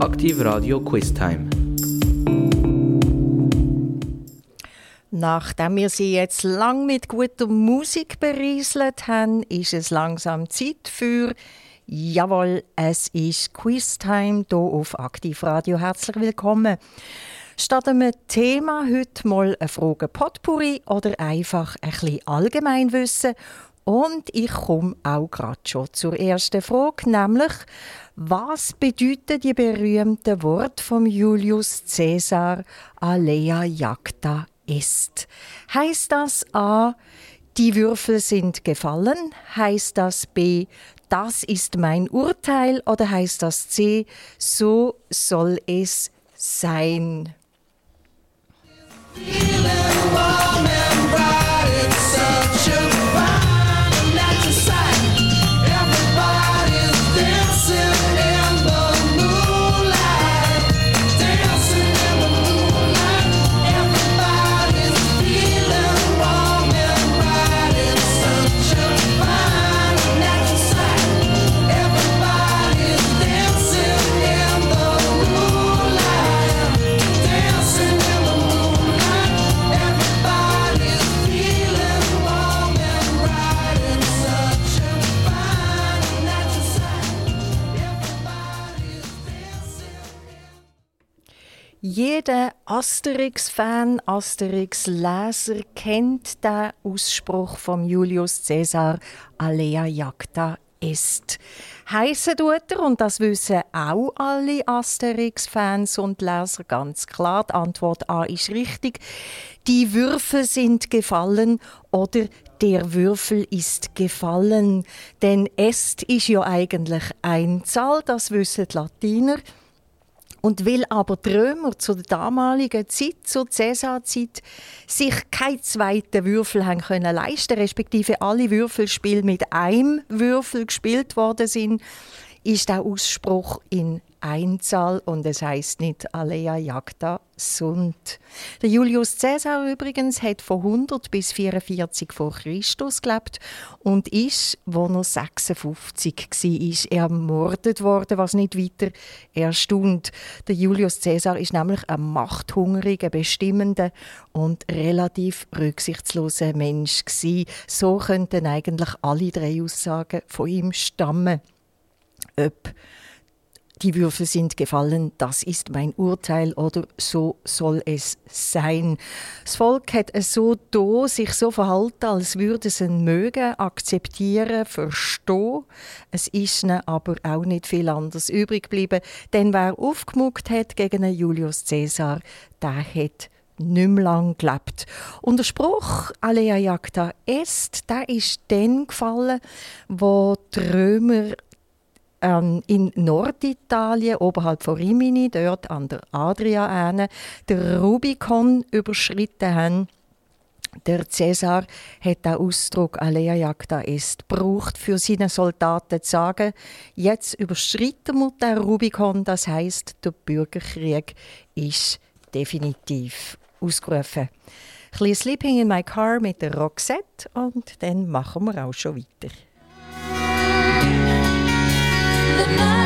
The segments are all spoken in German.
Aktiv Radio Quiz Time. Nachdem wir Sie jetzt lang mit guter Musik berieselt haben, ist es langsam Zeit für Jawohl, es ist Quiz-Time hier auf Aktivradio. Herzlich willkommen. Statt einem Thema heute mal eine Frage Potpourri oder einfach ein bisschen Allgemeinwissen. Und ich komme auch gerade schon zur ersten Frage, nämlich was bedeuten die berühmten Worte von Julius Caesar Alea Jacta est? Heißt das A, die Würfel sind gefallen? Heißt das B, das ist mein Urteil oder heißt das C, so soll es sein? Feeling Jeder Asterix-Fan, Asterix-Leser kennt den Ausspruch von Julius Caesar Alea jacta est. Heissen tut er, und das wissen auch alle Asterix-Fans und Leser ganz klar, die Antwort A ist richtig. Die Würfel sind gefallen oder der Würfel ist gefallen. Denn est ist ja eigentlich Einzahl, das wissen die Latiner. Und weil aber die Römer zu der damaligen Zeit, zur Cäsarzeit, sich keinen zweiten Würfel haben können leisten, respektive alle Würfelspiele mit einem Würfel gespielt worden sind, ist der Ausspruch in Einzahl und es heißt nicht Alea jacta sunt. Der Julius Caesar übrigens hat von 100 bis 44 vor Christus gelebt und ist, wo er 56 war, ermordet worden, was nicht weiter erstaunt. Der Julius Caesar ist nämlich ein machthungriger, bestimmender und relativ rücksichtsloser Mensch gewesen. So könnten eigentlich alle drei Aussagen von ihm stammen. Ob die Würfel sind gefallen, das ist mein Urteil oder so soll es sein. Das Volk hat es so da, sich so verhalten, als würde es ihn mögen, akzeptieren, verstehen. Es ist ihnen aber auch nicht viel anders übrig geblieben, denn wer aufgemuckt hat gegen Julius Caesar, der hat nicht mehr lang gelebt. Und der Spruch «Alea jacta est», der ist dann gefallen, wo die Römer ähm, in Norditalien, oberhalb von Rimini, dort an der Adria, den Rubikon überschritten haben. Der Cäsar hat den Ausdruck «Alea jacta est» gebraucht, für seine Soldaten zu sagen, jetzt überschritten wir den Rubikon, das heißt, der Bürgerkrieg ist definitiv ausgerufen. Ein bisschen Sleeping in my car mit der Roxette und dann machen wir auch schon weiter. the night.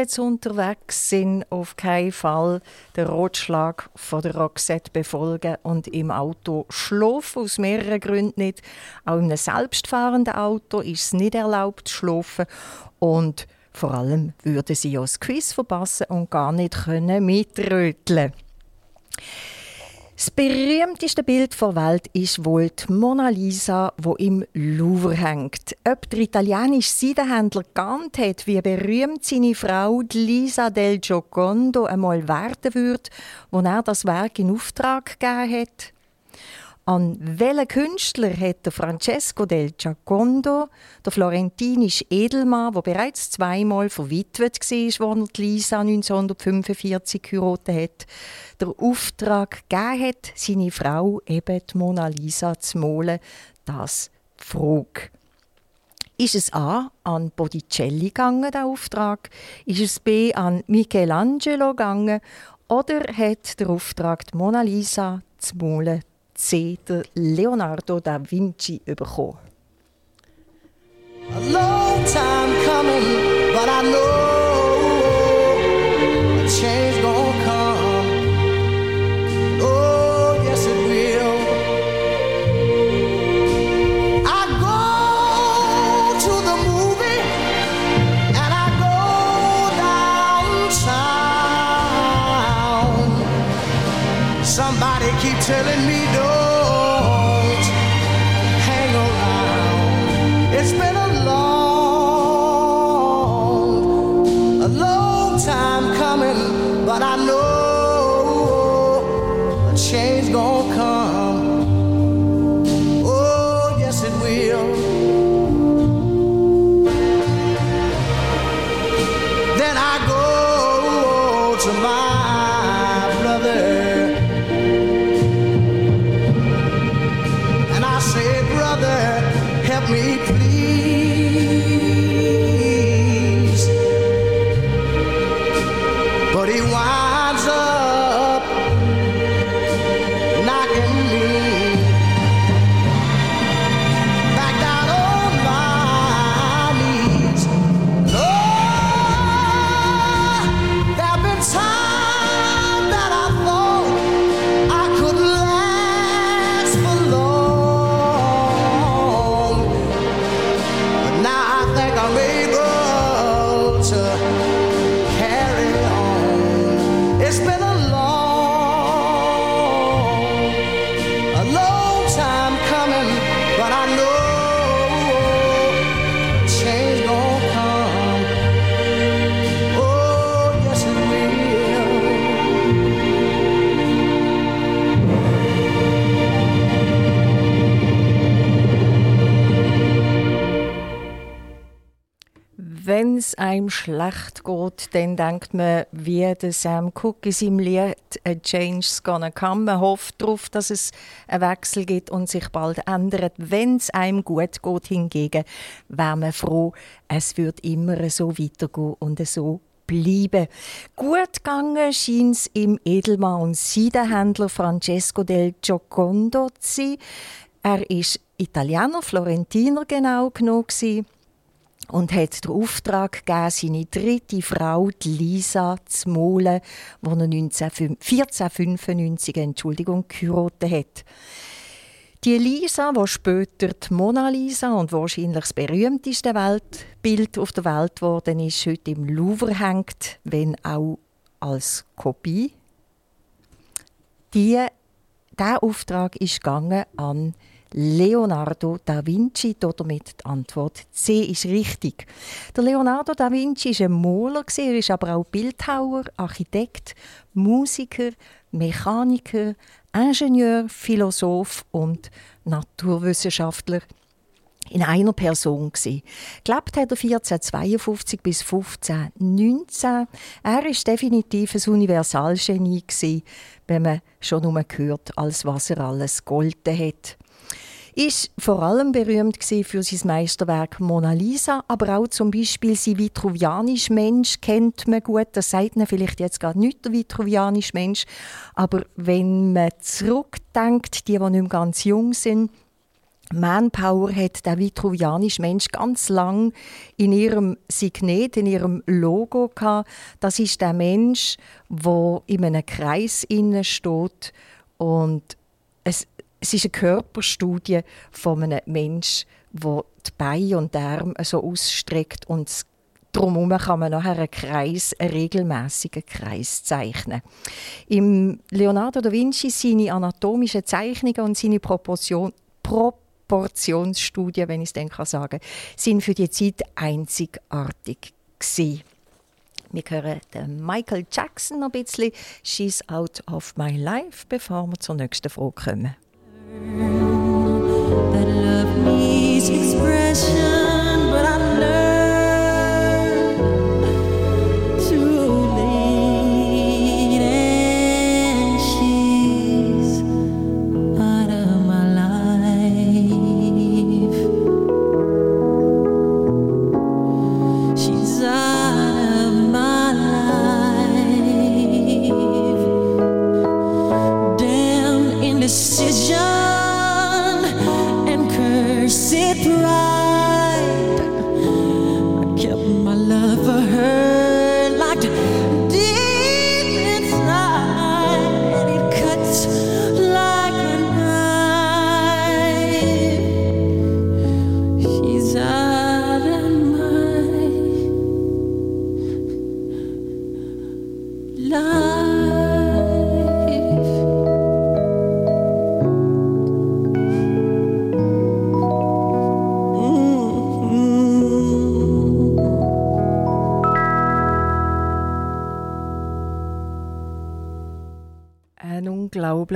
Jetzt unterwegs sind, auf keinen Fall den Rotschlag von der Roxette befolgen und im Auto schlafen, aus mehreren Gründen nicht. Auch in einem selbstfahrenden Auto ist es nicht erlaubt zu schlafen und vor allem würden Sie ja das Quiz verpassen und gar nicht können mitröteln das berühmteste Bild der Welt ist wohl die Mona Lisa, wo im Louvre hängt. Ob der italienische Seidenhändler geahnt hat, wie berühmt seine Frau Lisa del Giocondo einmal werden würde, wo er das Werk in Auftrag gegeben hat? An welchen Künstler hat Francesco del Giacondo, der florentinische Edelmann, der bereits zweimal verwitwet war, als er Lisa 1945 geheiratet hat, der Auftrag gegeben hat, seine Frau eben die Mona Lisa zu malen? Das die Frage. Ist es A an Botticelli gegangen, der Auftrag? Ist es B an Michelangelo gegangen? Oder hat der Auftrag, die Mona Lisa zu malen, C. Leonardo da Vinci bekommen. A long time coming, but I know a change gonna come. Oh, yes it will. I go to the movie and I go downtown. Somebody keep telling me don't. es geht, dann denkt man, wie der Sam Cooke in seinem Lied «A Change's Gonna Come». Man hofft darauf, dass es einen Wechsel gibt und sich bald ändert. Wenn es einem gut geht, hingegen, wäre man froh, es wird immer so weitergehen und so bleiben. Gut gegangen scheint es im Edelmann und Seidenhändler Francesco del Giocondo zu sein. Er ist Italiener, Florentiner genau genug und hat den Auftrag gegeben, seine dritte Frau, die Lisa, zu malen, die er 1495 Entschuldigung, hat. Die Lisa, die später die Mona Lisa und wahrscheinlich das berühmteste Weltbild auf der Welt geworden ist, heute im Louvre hängt, wenn auch als Kopie. Die, dieser Auftrag ist gegangen an Leonardo da Vinci, damit die Antwort C ist richtig. Der Leonardo da Vinci war ein Maler, er ist aber auch Bildhauer, Architekt, Musiker, Mechaniker, Ingenieur, Philosoph und Naturwissenschaftler in einer Person gsi. Gelebt hat er 1452 bis 1519. Er ist definitiv ein Universalgenie gsi, wenn man schon nur gehört, als was er alles golden hat ist vor allem berühmt für sein Meisterwerk Mona Lisa, aber auch zum Beispiel sein vitruvianischer Mensch kennt man gut. Das sagt man vielleicht jetzt gerade nicht der vitruvianische Mensch, aber wenn man zurückdenkt, die, die nicht mehr ganz jung sind, Manpower hat der vitruvianische Mensch ganz lang in ihrem Signet, in ihrem Logo gehabt. Das ist der Mensch, wo in einem Kreis innen steht und es, ist eine Körperstudie von einem Menschen, wo die Beine und die Arme so ausstreckt und Drumherum kann man nachher einen Kreis, einen regelmäßigen Kreis zeichnen. Im Leonardo da Vinci seine anatomischen Zeichnungen und seine Proportion, Proportionsstudien, wenn ich es sagen kann, sind für die Zeit einzigartig gewesen. Wir hören den Michael Jackson noch ein bisschen «She's Out of My Life», bevor wir zur nächsten Frage kommen. That love needs expression,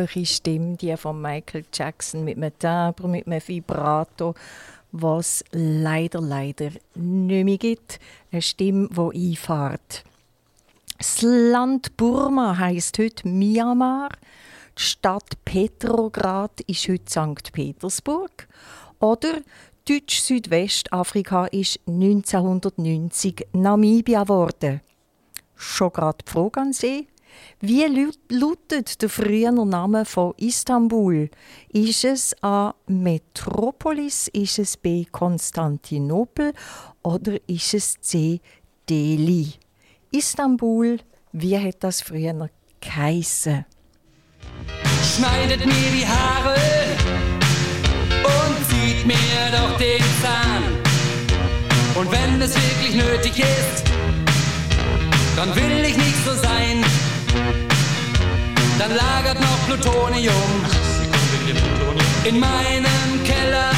unglaubliche Stimme, die von Michael Jackson mit einem Timbre, mit einem Vibrato, was leider, leider nicht mehr gibt. Eine Stimme, die einfährt. Das Land Burma heisst heute Myanmar. Die Stadt Petrograd ist heute St. Petersburg. Oder Deutsch-Südwestafrika ist 1990 Namibia geworden. Schon gerade die Frage an Sie. Wie lautet der frühere Name von Istanbul? Ist es A. Metropolis, ist es B. Konstantinopel oder ist es C. Delhi? Istanbul, wie hat das früher geheissen? Schneidet mir die Haare und zieht mir doch den Zahn. Und wenn es wirklich nötig ist, dann will ich nicht so sein dann lagert noch Plutonium in meinem Keller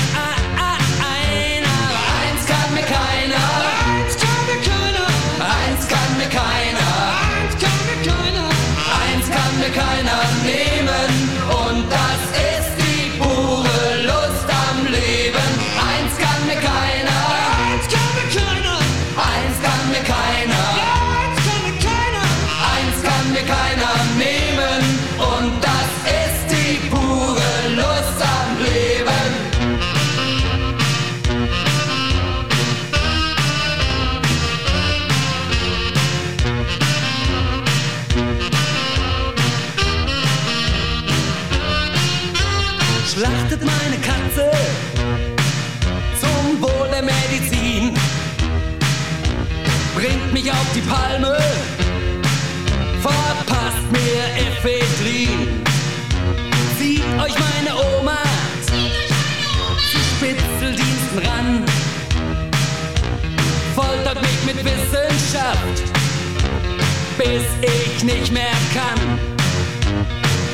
ich nicht mehr kann.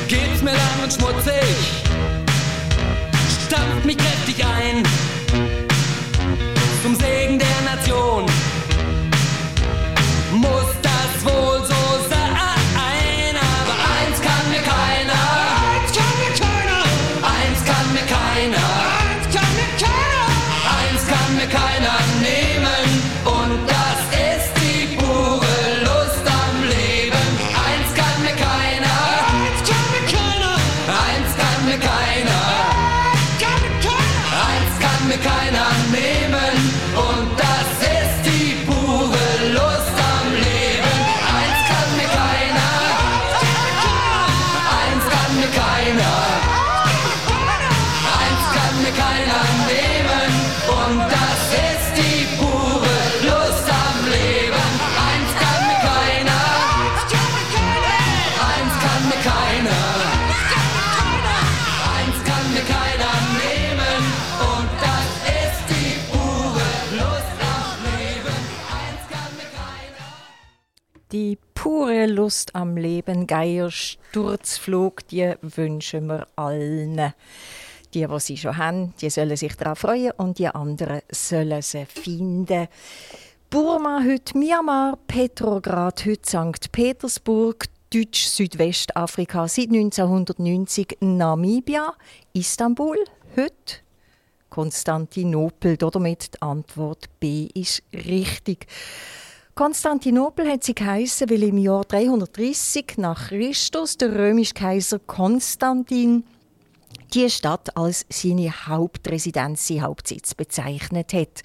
Geht's mir lang und schmutzig, Lust am Leben, Geier Sturzflug, die wünschen wir allen. Die, die sie schon haben, die sollen sich darauf freuen und die anderen sollen sie finden. Burma heute Myanmar, Petrograd heute St. Petersburg, Deutsch Südwestafrika seit 1990 Namibia, Istanbul heute Konstantinopel. Damit die Antwort B ist richtig. Konstantinopel hat sie geheißen, weil im Jahr 330 nach Christus der römische Kaiser Konstantin die Stadt als seine Hauptresidenz, seinen Hauptsitz bezeichnet hat.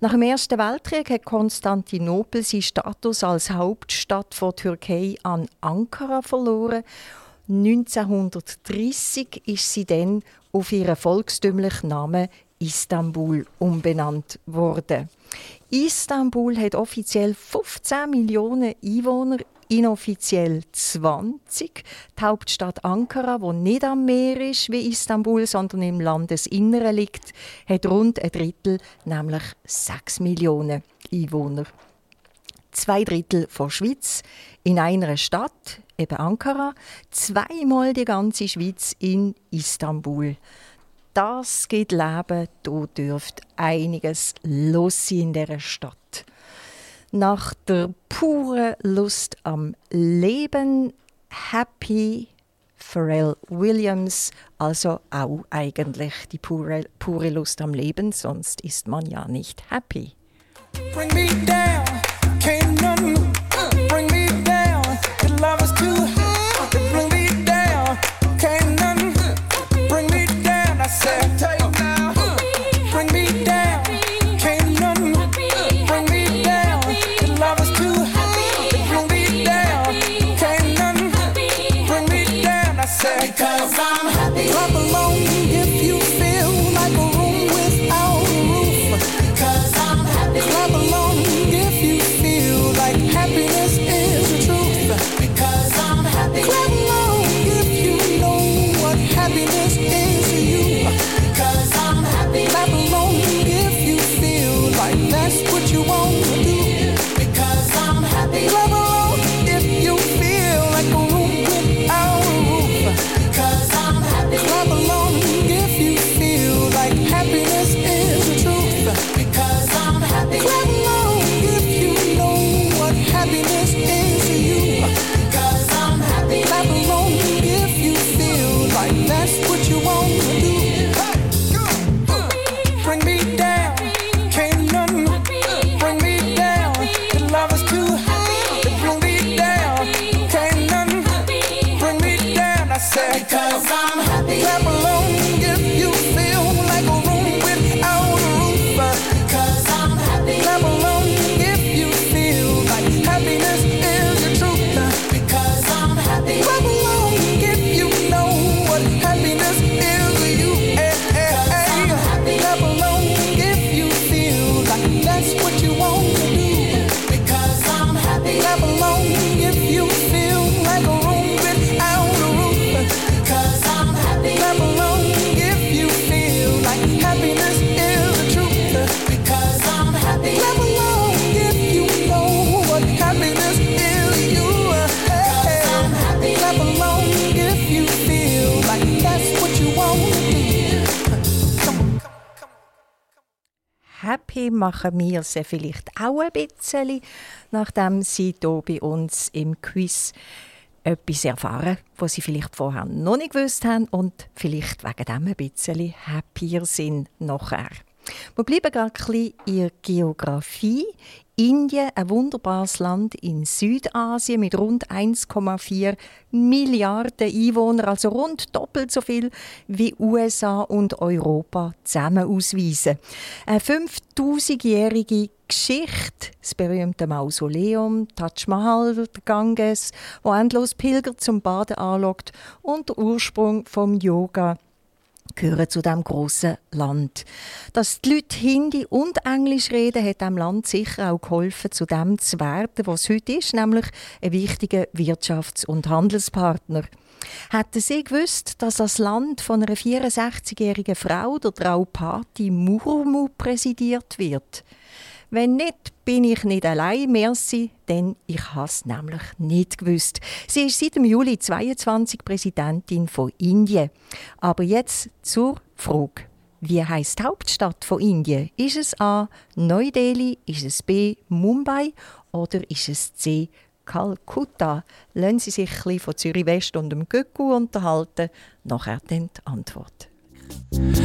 Nach dem Ersten Weltkrieg hat Konstantinopel seinen Status als Hauptstadt von Türkei an Ankara verloren. 1930 ist sie dann auf ihren volkstümlichen Namen Istanbul umbenannt worden. Istanbul hat offiziell 15 Millionen Einwohner, inoffiziell 20. Die Hauptstadt Ankara, wo nicht am Meer ist wie Istanbul, sondern im Landesinneren liegt, hat rund ein Drittel, nämlich 6 Millionen Einwohner. Zwei Drittel von Schweiz in einer Stadt, eben Ankara, zweimal die ganze Schweiz in Istanbul das gibt Leben, da dürfte einiges los in dieser Stadt. Nach der puren Lust am Leben, Happy Pharrell Williams, also auch eigentlich die pure, pure Lust am Leben, sonst ist man ja nicht happy. Bring me down, Happy machen wir sie vielleicht auch ein bisschen, nachdem sie hier bei uns im Quiz etwas erfahren, was sie vielleicht vorher noch nicht gewusst haben und vielleicht wegen dem ein bisschen happier sind nachher. Wir bleiben gerade ein bisschen in der Geografie. Indien, ein wunderbares Land in Südasien mit rund 1,4 Milliarden Einwohnern, also rund doppelt so viel wie USA und Europa zusammen ausweisen. Eine 5000-jährige Geschichte, das berühmte Mausoleum, Taj Mahal, der Ganges, wo endlos Pilger zum Baden anlockt und der Ursprung vom Yoga gehören zu dem großen Land. Dass die Leute Hindi und Englisch reden, hat dem Land sicher auch geholfen, zu dem zu werden, was es heute ist, nämlich ein wichtiger Wirtschafts- und Handelspartner. Hätten Sie gewusst, dass das Land von einer 64-jährigen Frau, der Draupadi Murmu, präsidiert wird? Wenn nicht, bin ich nicht allein, merci, denn ich habe es nämlich nicht gewusst. Sie ist seit dem Juli 22 Präsidentin von Indien. Aber jetzt zur Frage. Wie heißt die Hauptstadt von Indien? Ist es A. Neu-Delhi, ist es B. Mumbai oder ist es C. Kalkutta? Lassen Sie sich ein von Zürich West und dem Göcku unterhalten. Nachher dann die Antwort.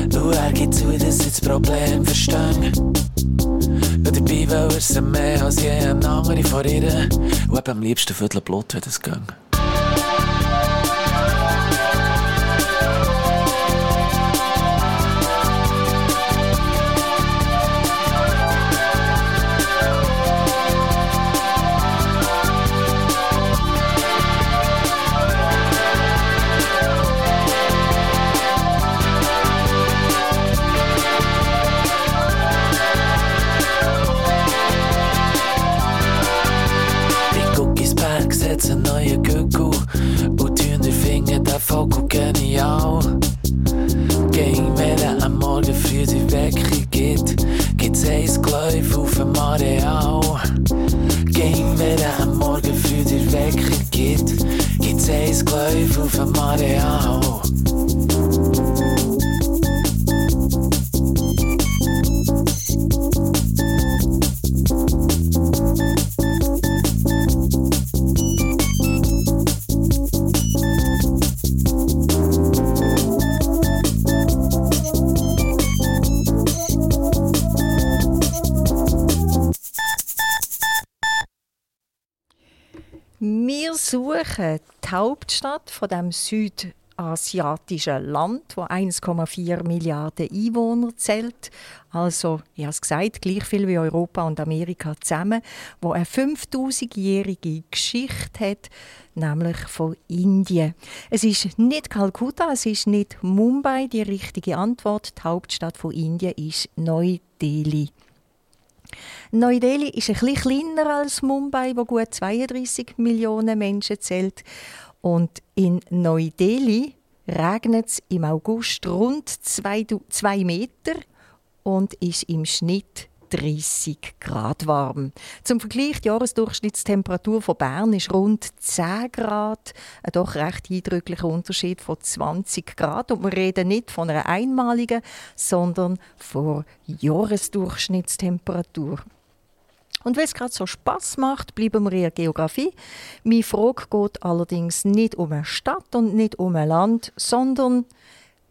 Du, er gibt zu, dass ich das Problem verstehe. Und dabei will er es mehr als je ein andere von ihr. Und am liebsten Viertel Blut, wenn es geht. Wecker gibt, gibt's eins Gläuf auf dem Areal. Ging, wenn er am Morgen früh die Wecker gibt, gibt's eins Gläuf auf dem Areal. Suchen die Hauptstadt von dem südasiatischen Land, wo 1,4 Milliarden Einwohner zählt, also ich habe es gesagt, gleich viel wie Europa und Amerika zusammen, wo eine 5000-jährige Geschichte hat, nämlich von Indien. Es ist nicht Kalkutta, es ist nicht Mumbai die richtige Antwort. Die Hauptstadt von Indien ist Neu-Delhi. Neu-Delhi ist ein bisschen kleiner als Mumbai, wo gut 32 Millionen Menschen zählt. Und in Neu-Delhi regnet es im August rund 2 Meter und ist im Schnitt 30 Grad warm. Zum Vergleich, die Jahresdurchschnittstemperatur von Bern ist rund 10 Grad, ein doch recht eindrücklicher Unterschied von 20 Grad. Und wir reden nicht von einer einmaligen, sondern von Jahresdurchschnittstemperatur. Und weil es gerade so Spaß macht, bleiben wir in der Geografie. Meine Frage geht allerdings nicht um eine Stadt und nicht um ein Land, sondern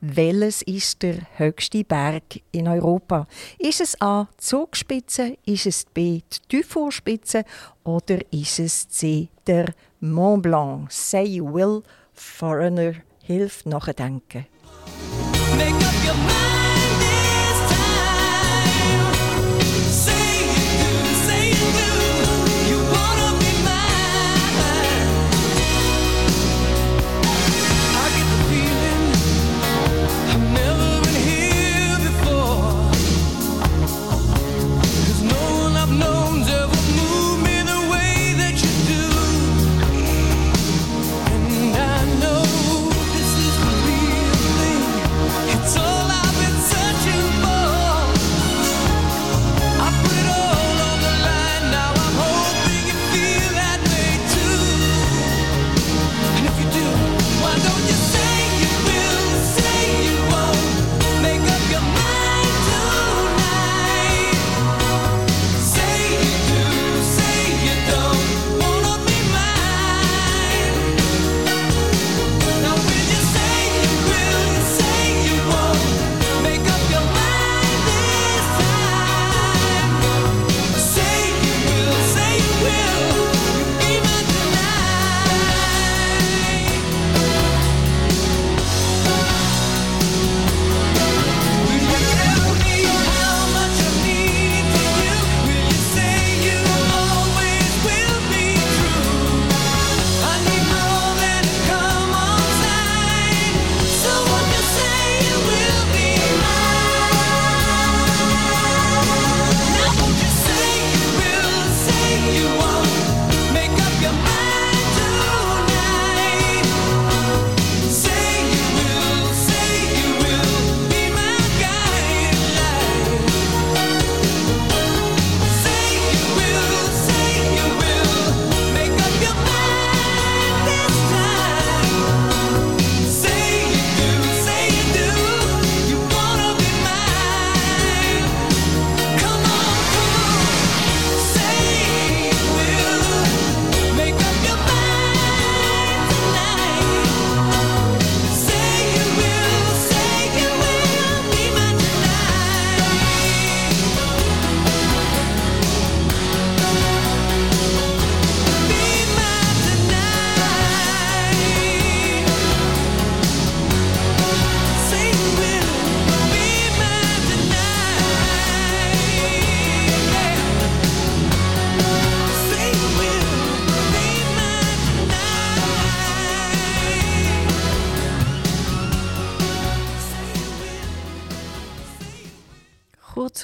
welches ist der höchste Berg in Europa? Ist es A. Zugspitze, ist es B. die Dufourspitze oder ist es C. der Mont Blanc? Say will, Foreigner, hilft nachdenken. Make up your mind.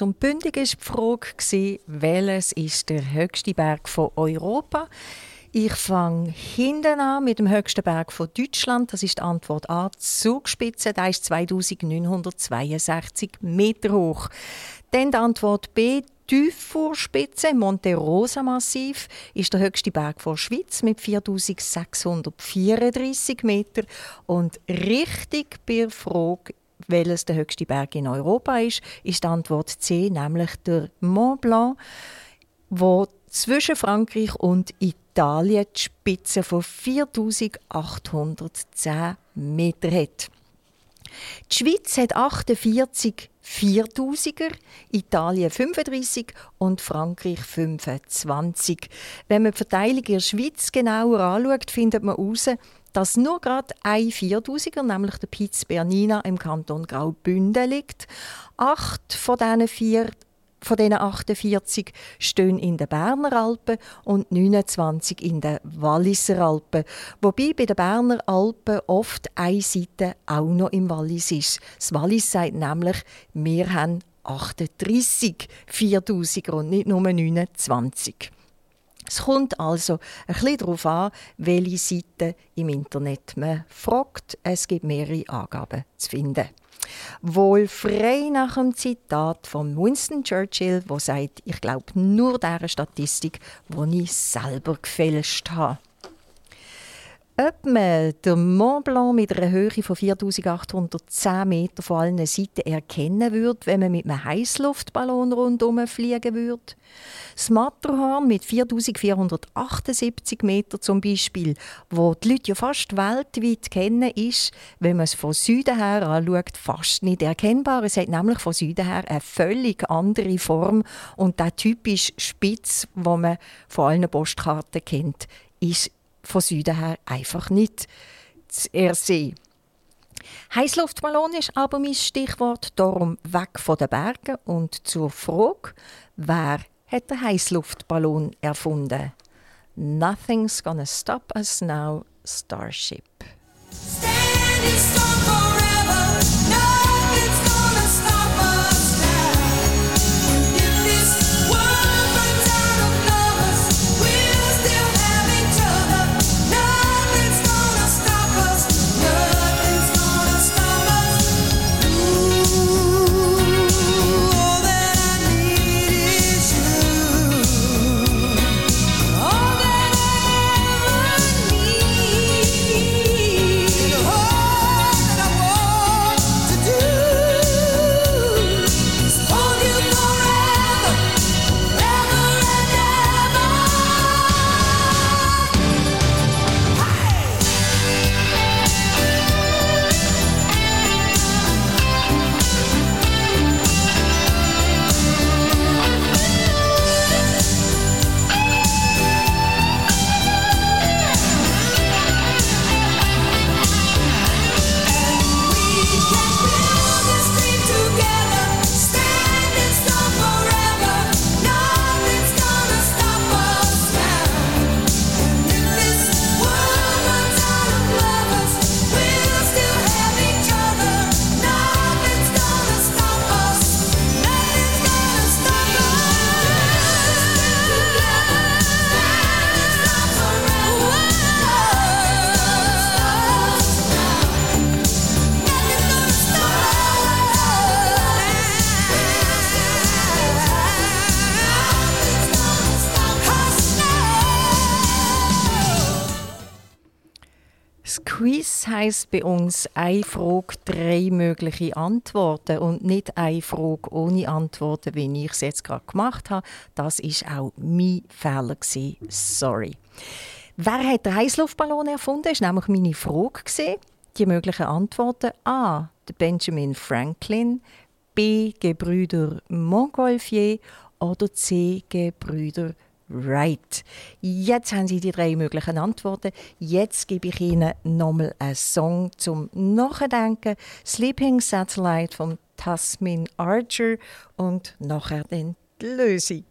Und bündig war die Frage, welches ist der höchste Berg von Europa? Ich fange hinten an mit dem höchsten Berg von Deutschland. Das ist die Antwort A. Zugspitze, der ist 2962 Meter hoch. Dann die Antwort B. Tiefvorspitze, Monte Rosa Massiv, ist der höchste Berg der Schweiz mit 4634 Meter. Und richtig bei der Frage, welches der höchste Berg in Europa ist, ist die Antwort C, nämlich der Mont Blanc, wo zwischen Frankreich und Italien die Spitze von 4810 Meter hat. Die Schweiz hat 48 4000er, Italien 35 und Frankreich 25. Wenn man die Verteilung in der Schweiz genauer anschaut, findet man heraus, dass nur gerade ein 4000er, nämlich der Piz Bernina im Kanton Graubünden liegt. Acht von diesen vier von diesen 48 stehen in den Berner Alpen und 29 in den Walliser Alpen. Wobei bei den Berner Alpen oft eine Seite auch noch im Wallis ist. Das Wallis sagt nämlich, wir haben 38 4000er und nicht nur 29. Es kommt also ein bisschen darauf an, welche Seite im Internet man fragt. Es gibt mehrere Angaben zu finden. Wohl frei nach dem Zitat von Winston Churchill, wo sagt, ich glaube nur der Statistik, die ich selber gefälscht habe. Ob man den Mont Blanc mit einer Höhe von 4810 Metern von allen Seiten erkennen würde, wenn man mit einem Heißluftballon rundherum fliegen würde? Das Matterhorn mit 4478 Metern zum Beispiel, wo die Leute ja fast weltweit kennen, ist, wenn man es von Süden her anschaut, fast nicht erkennbar. Es hat nämlich von Süden her eine völlig andere Form und der typische Spitz, wo man von allen Postkarten kennt, ist von Süden her einfach nicht zu ersehen. Heißluftballon ist aber mein Stichwort, darum weg von den Bergen und zur Frage, wer hat den Heißluftballon erfunden? Nothing's gonna stop us now, Starship. Heisst bei uns eine Frage, drei mögliche Antworten und nicht eine Frage ohne Antworten, wie ich es jetzt gerade gemacht habe. Das ist auch mein Fehler gewesen. Sorry. Wer hat den Heißluftballon erfunden? Das war nämlich meine Frage. Die möglichen Antworten A. Benjamin Franklin, B. Gebrüder Montgolfier oder C. Gebrüder Right. Jetzt haben Sie die drei möglichen Antworten. Jetzt gebe ich Ihnen nochmal einen Song zum Nachdenken. Sleeping Satellite von Tasmin Archer und nachher dann die Lösung.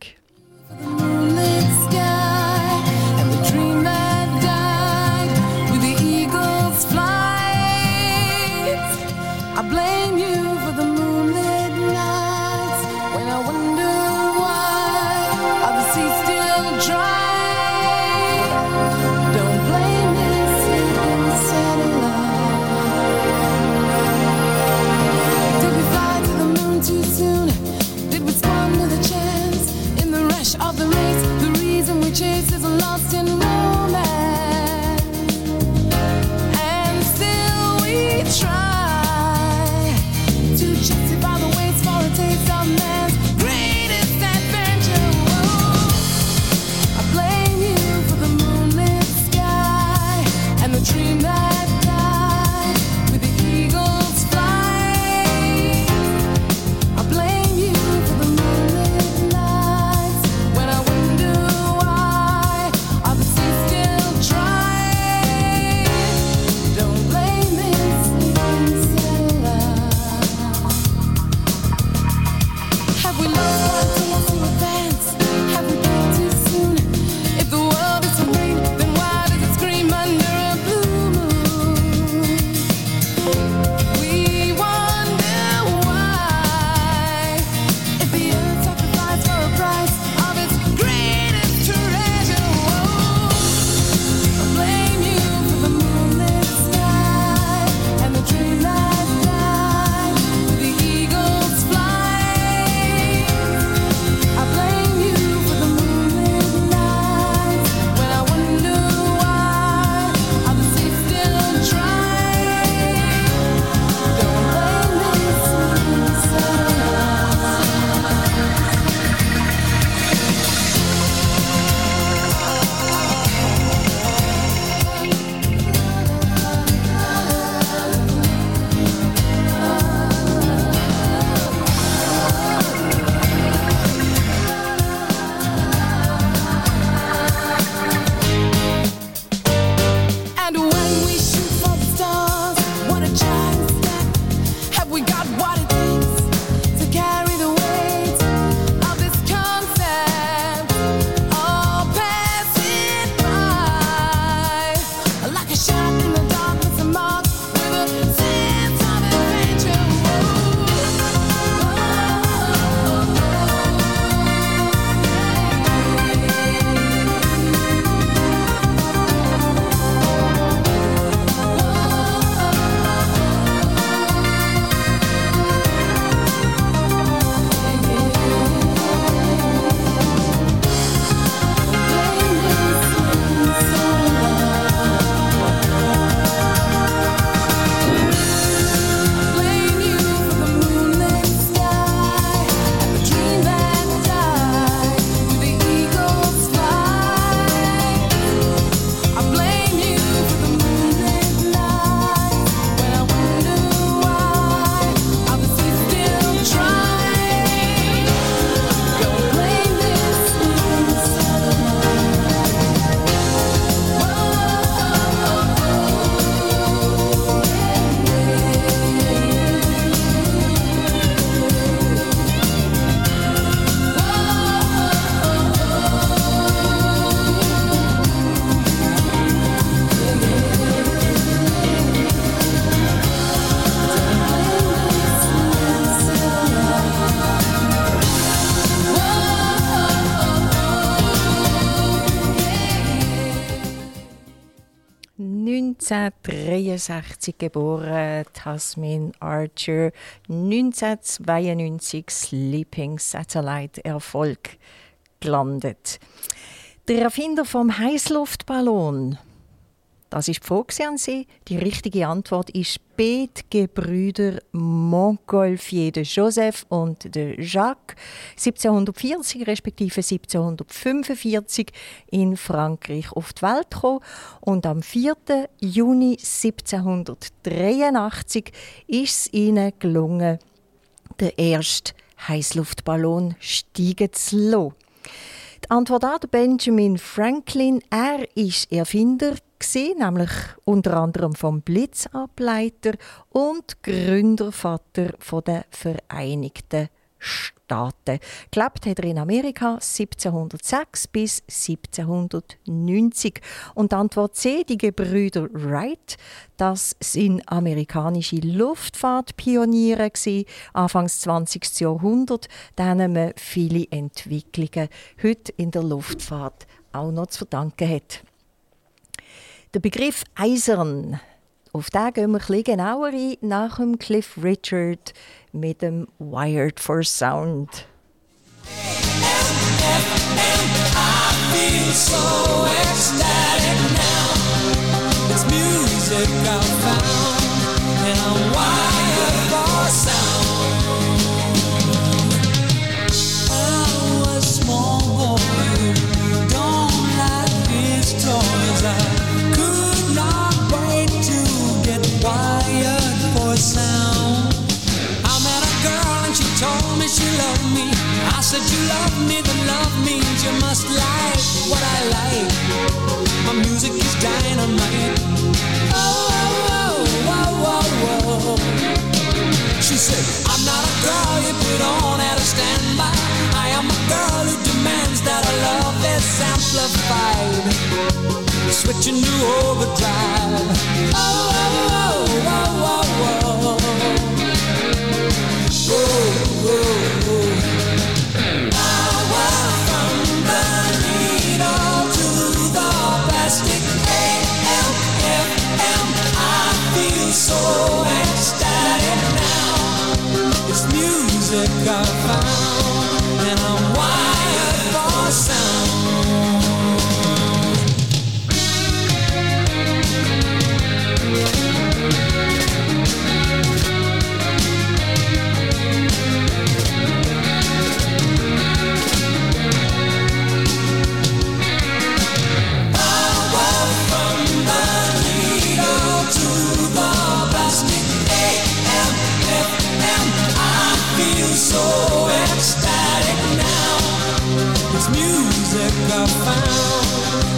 1963 geboren, Tasmin Archer, 1992 Sleeping Satellite Erfolg gelandet. Der Erfinder vom Heißluftballon das ist die Frage an Sie. Die richtige Antwort ist beide Gebrüder Montgolfier de Joseph und de Jacques 1740 respektive 1745 in Frankreich auf die Welt gekommen und am 4. Juni 1783 ist es ihnen gelungen, den ersten Heißluftballon steigen zu lassen. Die Antwort an Benjamin Franklin. Er ist Erfinder gewesen, nämlich unter anderem vom Blitzableiter und Gründervater der Vereinigten Staaten. Gelebt hat er in Amerika 1706 bis 1790. Und Antwort C, die Gebrüder Wright, das sind amerikanische Luftfahrtpioniere Anfangs 20. Jahrhundert, denen man viele Entwicklungen heute in der Luftfahrt auch noch zu verdanken hat. Der Begriff Eisern, auf den gehen wir ein genauer ein nach dem Cliff Richard mit dem Wired for Sound. music I found, Said you love me, then love means you must like what I like. My music is dynamite. Oh, oh, oh, oh, oh, oh, She said, I'm not a girl you put on at a standby. I am a girl who demands that our love is amplified. Switching to overdrive. Oh, oh, oh, oh, oh, oh. Oh, oh. Music I found,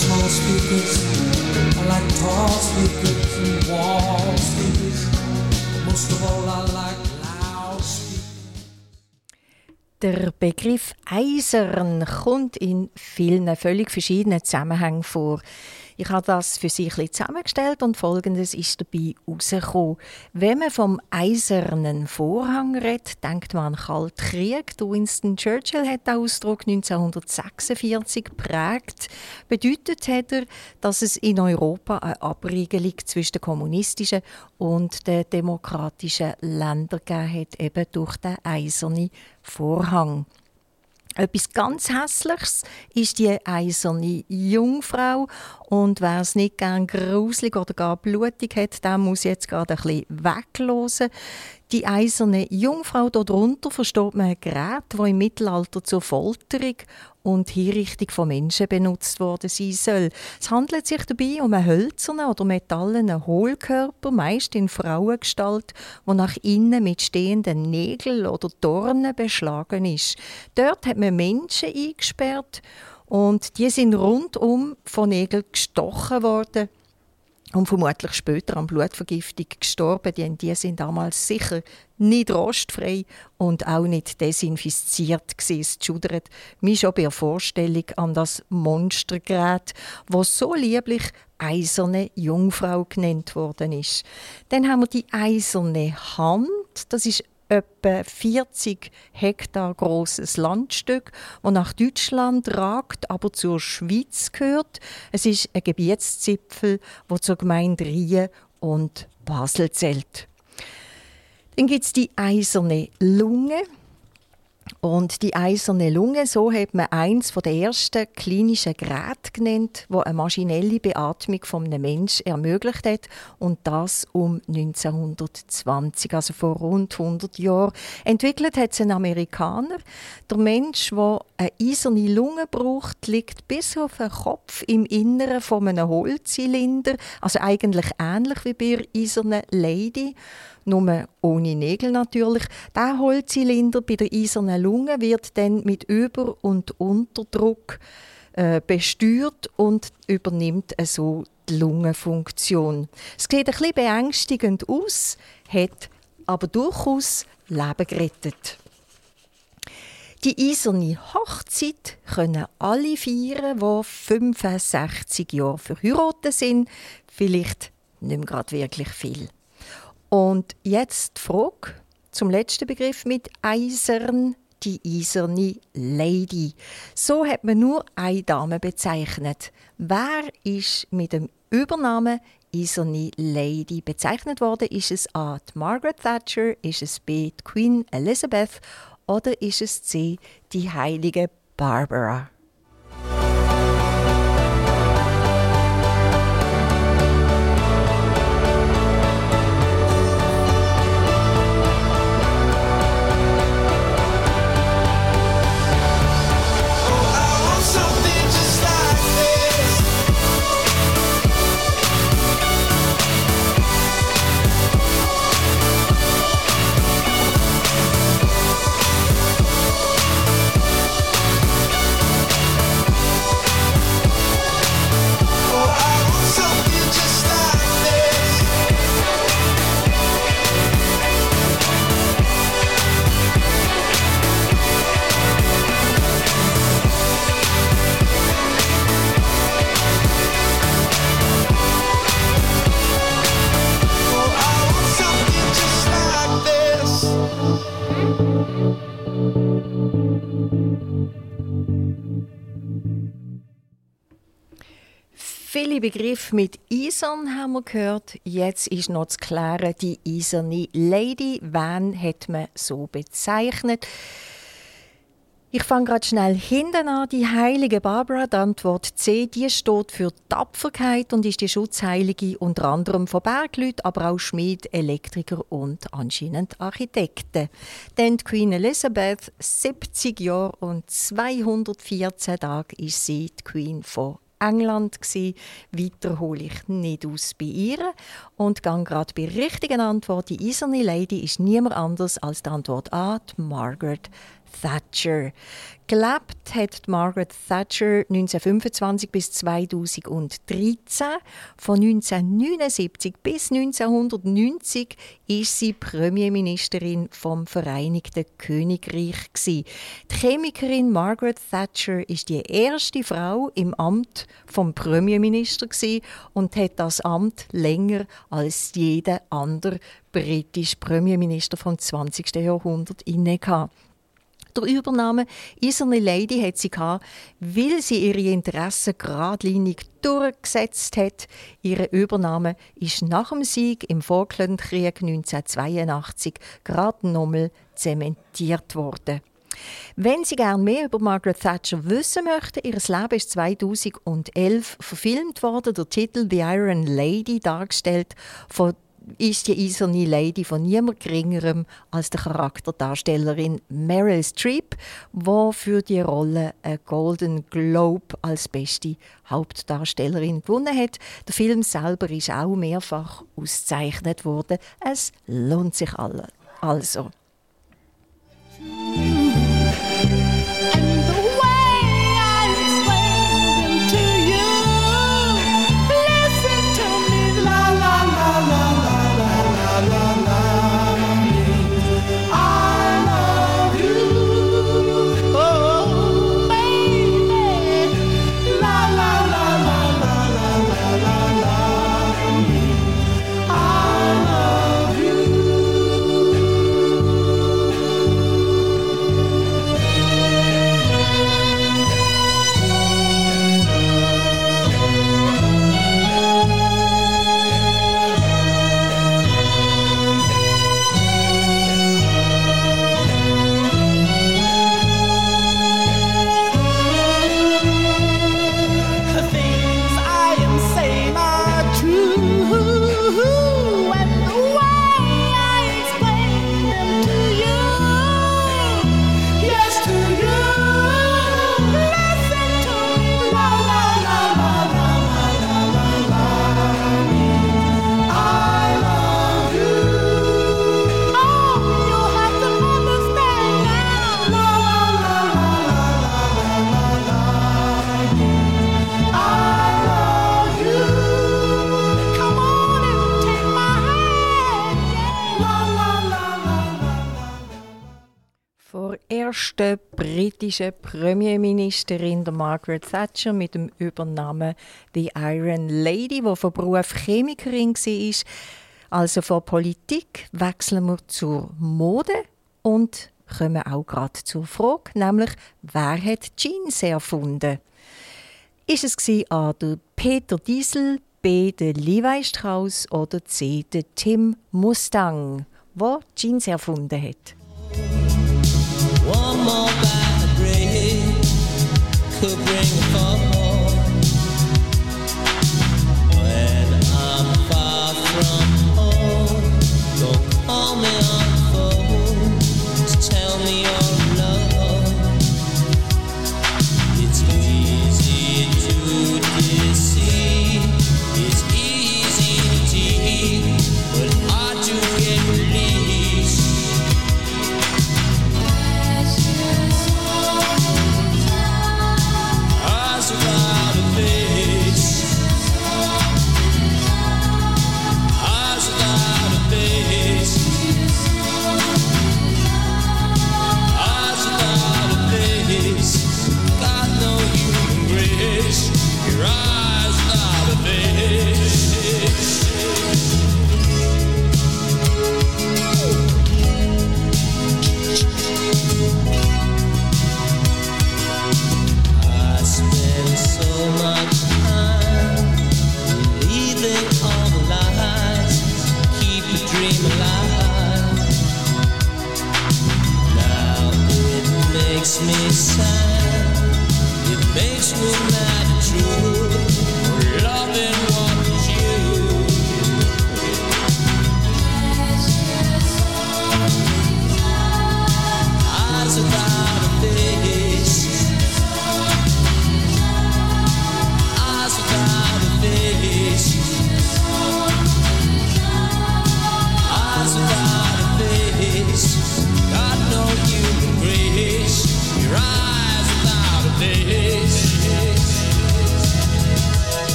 small speakers. I like tall speakers and wall speakers. Most of all, I like. Der Begriff Eisern kommt in vielen völlig verschiedenen Zusammenhängen vor. Ich habe das für Sie ein zusammengestellt und Folgendes ist dabei herausgekommen. Wenn man vom eisernen Vorhang redet, denkt man an Kalten Krieg. Winston Churchill hat den Ausdruck 1946 geprägt. Bedeutet hat er, dass es in Europa eine Abriegelung zwischen den kommunistischen und den demokratischen Ländern gegeben hat, eben durch den eisernen Vorhang. Etwas ganz Hässliches ist die eiserne Jungfrau. Und wer es nicht gern gruselig oder gar blutig hat, der muss jetzt gerade ein bisschen weglosen. Die eiserne Jungfrau darunter versteht man ein Gerät, das im Mittelalter zur Folterung und Hinrichtung von Menschen benutzt worden sein soll. Es handelt sich dabei um einen hölzernen oder metallenen Hohlkörper, meist in Frauengestalt, der nach innen mit stehenden Nägeln oder Dornen beschlagen ist. Dort hat man Menschen eingesperrt und die sind rundum von Nägeln gestochen worden und vermutlich später an Blutvergiftung gestorben. Die, die sind damals sicher nicht rostfrei und auch nicht desinfiziert gewesen. Es mich schon bei der Vorstellung an das Monstergerät, das so lieblich eiserne Jungfrau genannt worden ist. Dann haben wir die eiserne Hand. Das ist etwa 40 Hektar großes Landstück, das nach Deutschland ragt, aber zur Schweiz gehört. Es ist ein Gebietszipfel, wo zur Gemeinde Rien und Basel zählt. Dann gibt es die eiserne Lunge. Und die eiserne Lunge, so hat man eins der ersten klinischen Geräte genannt, wo eine maschinelle Beatmung von einem Menschen ermöglicht hat und das um 1920, also vor rund 100 Jahren. Entwickelt hat es ein Amerikaner. Der Mensch, der eine eiserne Lunge braucht, liegt bis auf den Kopf im Inneren von einem Holzzylinder, also eigentlich ähnlich wie bei der eisernen Lady nur ohne Nägel natürlich. Der Holzzylinder bei der eisernen Lunge wird dann mit Über- und Unterdruck äh, besteuert und übernimmt so die Lungenfunktion. Es sieht ein bisschen beängstigend aus, hat aber durchaus Leben gerettet. Die eiserne Hochzeit können alle feiern, die 65 Jahre verheiratet sind. Vielleicht nicht mehr gerade wirklich viel. Und jetzt die Frage zum letzten Begriff mit Eisern, die eiserne Lady. So hat man nur eine Dame bezeichnet. Wer ist mit dem Übername Eiserne Lady. Bezeichnet worden ist es A. Die Margaret Thatcher, ist es B. Die Queen Elizabeth oder ist es C. die heilige Barbara? Viele Begriffe mit Eisern haben wir gehört. Jetzt ist noch zu klären, die eiserne Lady. Wen hat man so bezeichnet? Ich fange gerade schnell hinten an. Die heilige Barbara, die Antwort C, die steht für Tapferkeit und ist die Schutzheilige unter anderem von Bergleuten, aber auch Schmied, Elektriker und anscheinend Architekten. Dann die Queen Elizabeth, 70 Jahre und 214 Tage ist sie die Queen von England gsi. Weiter ich nicht aus bei ihr und gehe gerade bei der richtigen Antwort. Die eiserne Lady ist niemand anders als die Antwort A, die Margaret Thatcher. Gelebt hat Margaret Thatcher 1925 bis 2013. Von 1979 bis 1990 ist sie Premierministerin vom Vereinigten Königreich. Die Chemikerin Margaret Thatcher ist die erste Frau im Amt vom Premierminister und hat das Amt länger als jeder andere britische Premierminister vom 20. Jahrhundert inne gehabt. Der Übernahme Eiserne Lady hat sie gehabt, weil sie ihre Interessen geradlinig durchgesetzt hat. Ihre Übernahme ist nach dem Sieg im Falklandkrieg 1982 gerade nochmal zementiert worden. Wenn Sie gerne mehr über Margaret Thatcher wissen möchten, ihr Leben ist 2011 verfilmt worden, der Titel The Iron Lady dargestellt von ist die eiserne Lady von niemand geringerem als der Charakterdarstellerin Meryl Streep, die für die Rolle einen Golden Globe als beste Hauptdarstellerin gewonnen hat. Der Film selber ist auch mehrfach ausgezeichnet worden. Es lohnt sich alle. Also. Vorerste britische Premierministerin der Margaret Thatcher mit dem Übernamen The Iron Lady, die von Beruf Chemikerin war. Also von Politik wechseln wir zur Mode und kommen auch gerade zur Frage, nämlich wer hat Jeans erfunden? Ist es A. der Peter Diesel, B. der Levi Strauss oder C. der Tim Mustang, der Jeans erfunden hat. One more bad break could bring a fall.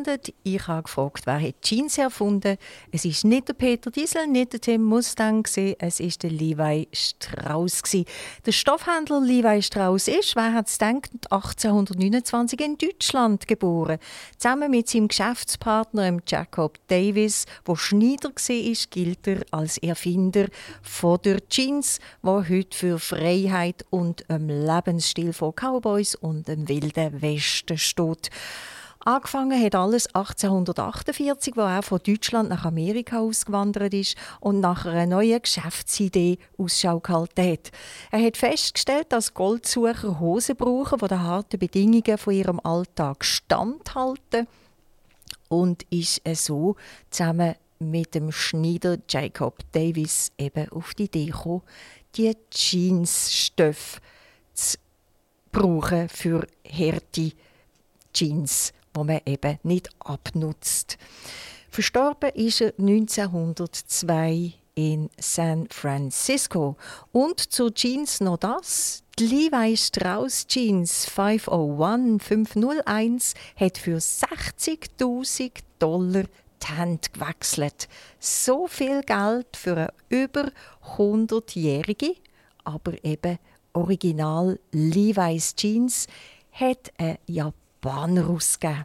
Gelandet. Ich habe gefragt, wer hat Jeans erfunden. Es ist nicht der Peter Diesel, nicht der Tim Mustang, es ist der Levi Strauss. Der Stoffhändler Levi Strauss ist, wer hat es gedacht, 1829 in Deutschland geboren. Zusammen mit seinem Geschäftspartner Jacob Davis, der Schneider war, gilt er als Erfinder von der Jeans, wo heute für Freiheit und einem Lebensstil von Cowboys und dem wilden Westen steht. Angefangen hat alles 1848, wo er von Deutschland nach Amerika ausgewandert ist und nach einer neuen Geschäftsidee Ausschau gehalten hat. Er hat festgestellt, dass Goldsucher Hosen brauchen, die den harten Bedingungen von ihrem Alltag standhalten und ist so zusammen mit dem Schneider Jacob Davis eben auf die Idee gekommen, die Jeansstoffe zu brauchen für harte Jeans, wo man eben nicht abnutzt. Verstorben ist er 1902 in San Francisco. Und zur Jeans noch das. Die Levi Strauss Jeans 501 501 hat für 60.000 Dollar die Hand gewechselt. So viel Geld für eine über 100-jährige, aber eben original Levi's Jeans hat ein Japaner ausgegeben.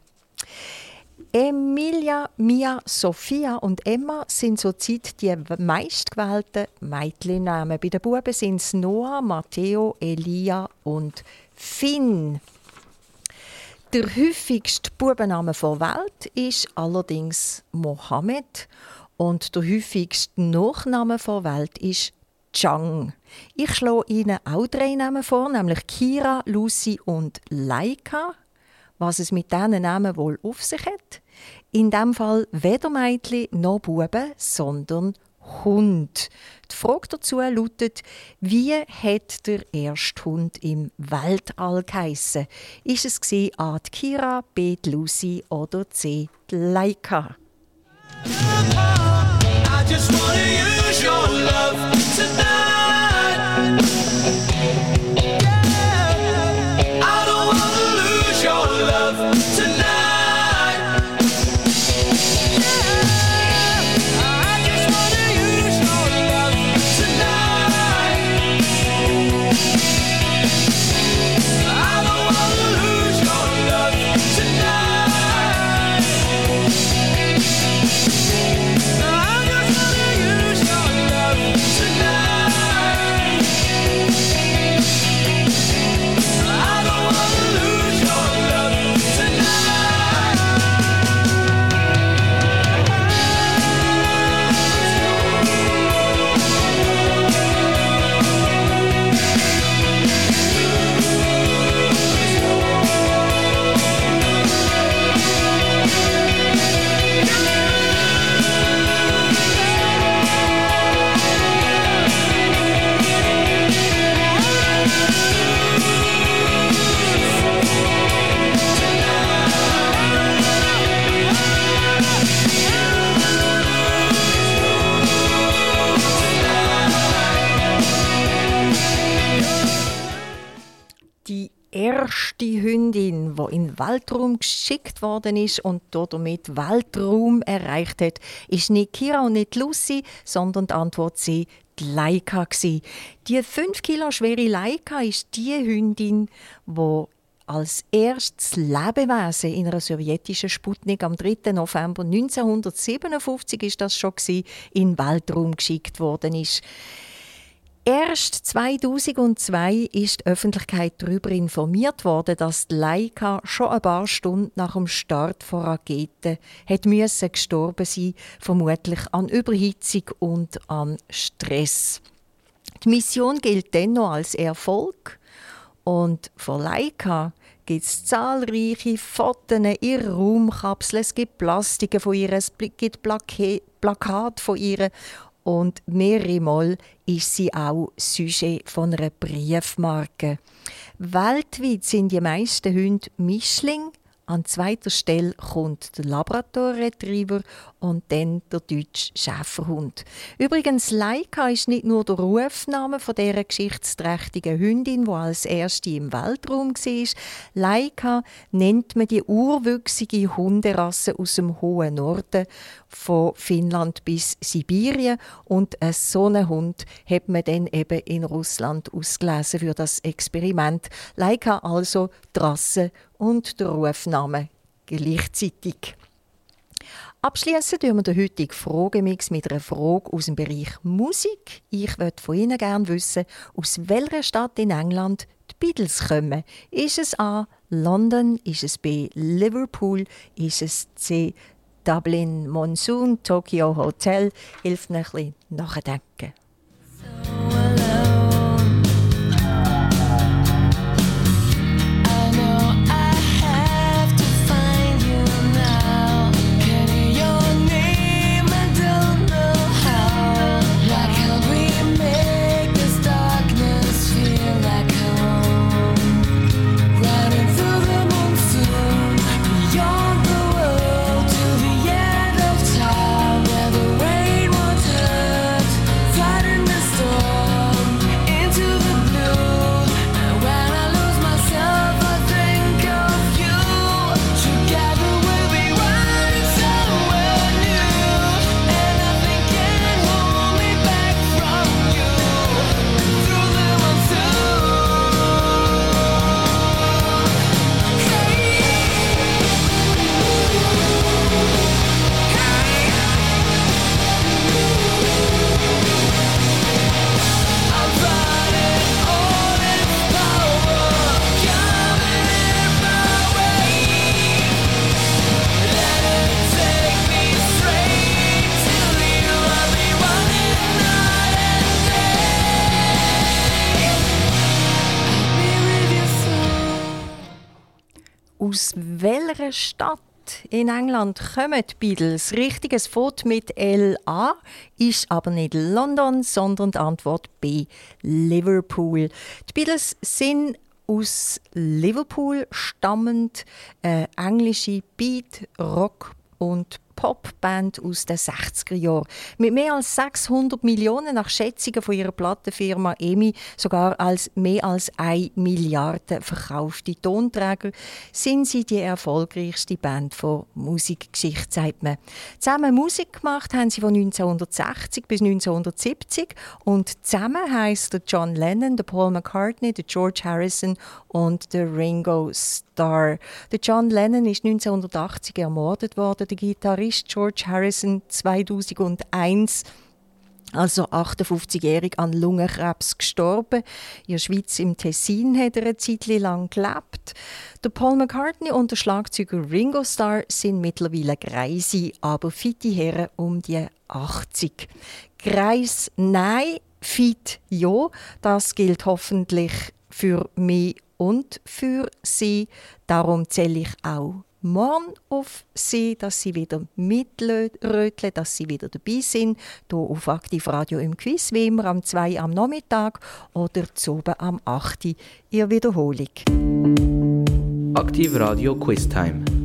Emilia, Mia, Sophia und Emma sind zurzeit die meistgewählten Mädchennamen. Bei den Buben sind es Noah, Matteo, Elia und Finn. Der häufigste Bubenname der Welt ist allerdings Mohammed und der häufigste Nachname der Welt ist Chang. Ich schlage Ihnen auch drei Namen vor, nämlich Kira, Lucy und Laika. Was es mit diesen Namen wohl auf sich hat? In dem Fall weder Mädchen noch Buben, sondern Hund. Die Frage dazu lautet, wie hat der erste Hund im Weltall geheissen? Ist es A. die Kira, B. die Lucy oder C. die Laika? I just wanna use your love tonight. Weltraum geschickt worden ist und damit Weltraum erreicht hat, ist nicht Kira und nicht Lucy, sondern die Antwort C, die Laika gsi. Die 5 Kilo schwere Laika ist die Hündin, die als erstes Lebewesen in einer sowjetischen Sputnik am 3. November 1957 ist das schon gsi, in den Weltraum geschickt worden ist. Erst 2002 ist die Öffentlichkeit darüber informiert worden, dass die Laika schon ein paar Stunden nach dem Start der Rakete hat müssen gestorben sein, vermutlich an Überhitzung und an Stress. Die Mission gilt dennoch als Erfolg und von Leica gibt es zahlreiche Fotos ihrer Raumkapsel, es gibt Plastiken von ihr, es gibt Plakate von ihr und mehrere Mal ist sie auch Sujet von einer Briefmarke. Weltweit sind die meisten Hunde Mischling. An zweiter Stelle kommt der Labrador Retriever und dann der deutsche Schäferhund. Übrigens, Laika ist nicht nur der Rufname von dieser geschichtsträchtigen Hündin, die als erste im Weltraum war. Laika nennt man die urwüchsige Hunderasse aus dem hohen Norden von Finnland bis Sibirien und so einen Hund hat man dann eben in Russland ausgelesen für das Experiment. Laika also die Rasse und der Rufname gleichzeitig. Abschließen tun wir den heutigen Fragemix mit einer Frage aus dem Bereich Musik. Ich würde von Ihnen gerne wissen, aus welcher Stadt in England die Beatles kommen. Ist es A. London? Ist es B. Liverpool? Ist es C. Dublin Monsoon? Tokyo Hotel? Hilft mir ein bisschen nachdenken. Aus welcher Stadt in England kommen die Beatles? Richtiges Foto mit LA ist aber nicht London, sondern die Antwort B. Liverpool. Die Beatles sind aus Liverpool stammend äh, englische Beat, Rock und Popband aus den 60er Jahren. Mit mehr als 600 Millionen nach Schätzungen von ihrer Plattenfirma EMI sogar als mehr als 1 Milliarde verkaufte Tonträger sind sie die erfolgreichste Band von Musikgeschichte, sagt man. Zusammen Musik gemacht haben sie von 1960 bis 1970 und zusammen heisst der John Lennon, der Paul McCartney, der George Harrison und der Ringo Starr. Der John Lennon ist 1980 ermordet worden, der Gitarrist George Harrison 2001 also 58-jährig an Lungenkrebs gestorben. In der Schweiz im Tessin hat er eine Zeit lang gelebt. Der Paul McCartney und der Schlagzeuger Ringo Starr sind mittlerweile Greise, aber fitte Herren um die 80. Greis nein, fit ja, das gilt hoffentlich für mich und für sie. Darum zähle ich auch morgen auf sie, dass sie wieder mitröteln, dass sie wieder dabei sind, hier auf Aktiv Radio im Quiz, wie immer am 2 am Nachmittag oder zu oben am 8 Uhr, ihr Wiederholung. Aktiv Radio Quiz Time.